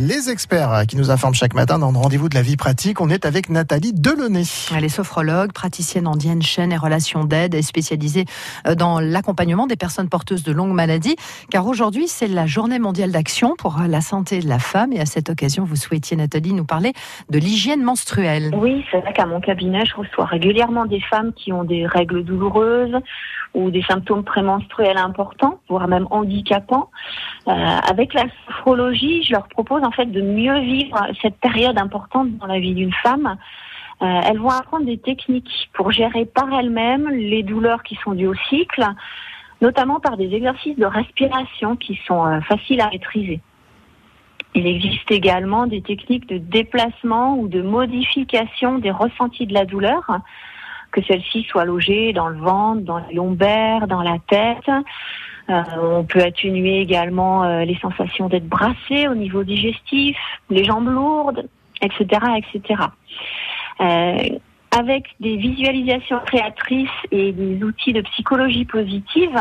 Les experts qui nous informent chaque matin dans le rendez-vous de la vie pratique, on est avec Nathalie Delaunay. Elle est sophrologue, praticienne en diène chaîne et relations d'aide et spécialisée euh, dans l'accompagnement des personnes porteuses de longues maladies. Car aujourd'hui, c'est la journée mondiale d'action pour la santé de la femme. Et à cette occasion, vous souhaitiez, Nathalie, nous parler de l'hygiène menstruelle. Oui, c'est vrai qu'à mon cabinet, je reçois régulièrement des femmes qui ont des règles douloureuses ou des symptômes prémenstruels importants, voire même handicapants. Euh, avec la sophrologie, je leur propose en fait de mieux vivre cette période importante dans la vie d'une femme. Euh, elles vont apprendre des techniques pour gérer par elles-mêmes les douleurs qui sont dues au cycle, notamment par des exercices de respiration qui sont euh, faciles à maîtriser. Il existe également des techniques de déplacement ou de modification des ressentis de la douleur, que celle-ci soit logée dans le ventre, dans les lombaires, dans la tête. Euh, on peut atténuer également euh, les sensations d'être brassé au niveau digestif, les jambes lourdes, etc., etc. Euh, avec des visualisations créatrices et des outils de psychologie positive,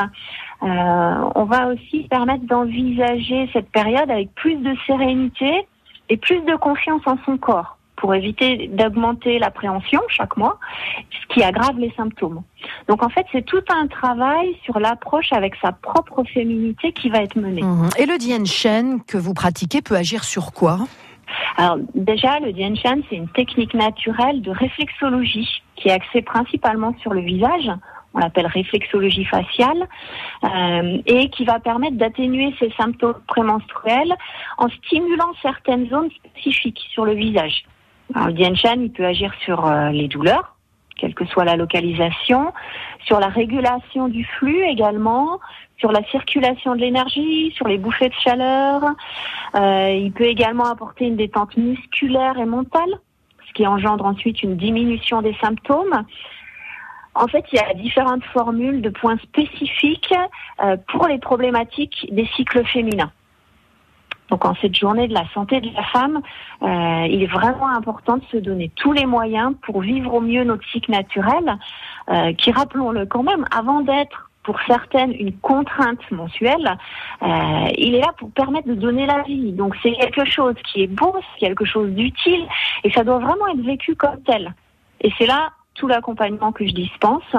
on va aussi permettre d'envisager cette période avec plus de sérénité et plus de confiance en son corps pour éviter d'augmenter l'appréhension chaque mois, ce qui aggrave les symptômes. Donc en fait, c'est tout un travail sur l'approche avec sa propre féminité qui va être mené. Mhm. Et le Dien Shen que vous pratiquez peut agir sur quoi? Alors déjà, le Dien Shen, c'est une technique naturelle de réflexologie qui est axée principalement sur le visage. On l'appelle réflexologie faciale euh, et qui va permettre d'atténuer ces symptômes prémenstruels en stimulant certaines zones spécifiques sur le visage. Alors, le Shan, il peut agir sur euh, les douleurs, quelle que soit la localisation, sur la régulation du flux également, sur la circulation de l'énergie, sur les bouffées de chaleur. Euh, il peut également apporter une détente musculaire et mentale, ce qui engendre ensuite une diminution des symptômes. En fait, il y a différentes formules de points spécifiques euh, pour les problématiques des cycles féminins. Donc en cette journée de la santé de la femme, euh, il est vraiment important de se donner tous les moyens pour vivre au mieux notre cycle naturel, euh, qui, rappelons-le quand même, avant d'être pour certaines une contrainte mensuelle, euh, il est là pour permettre de donner la vie. Donc c'est quelque chose qui est beau, c'est quelque chose d'utile, et ça doit vraiment être vécu comme tel. Et c'est là tout l'accompagnement que je dispense.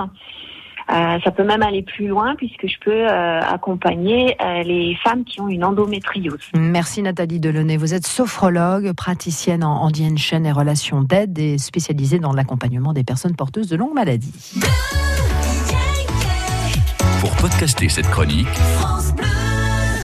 Euh, ça peut même aller plus loin puisque je peux euh, accompagner euh, les femmes qui ont une endométriose. Merci Nathalie Delaunay. Vous êtes sophrologue, praticienne en, en chaîne et relations d'aide et spécialisée dans l'accompagnement des personnes porteuses de longues maladies. Pour podcaster cette chronique,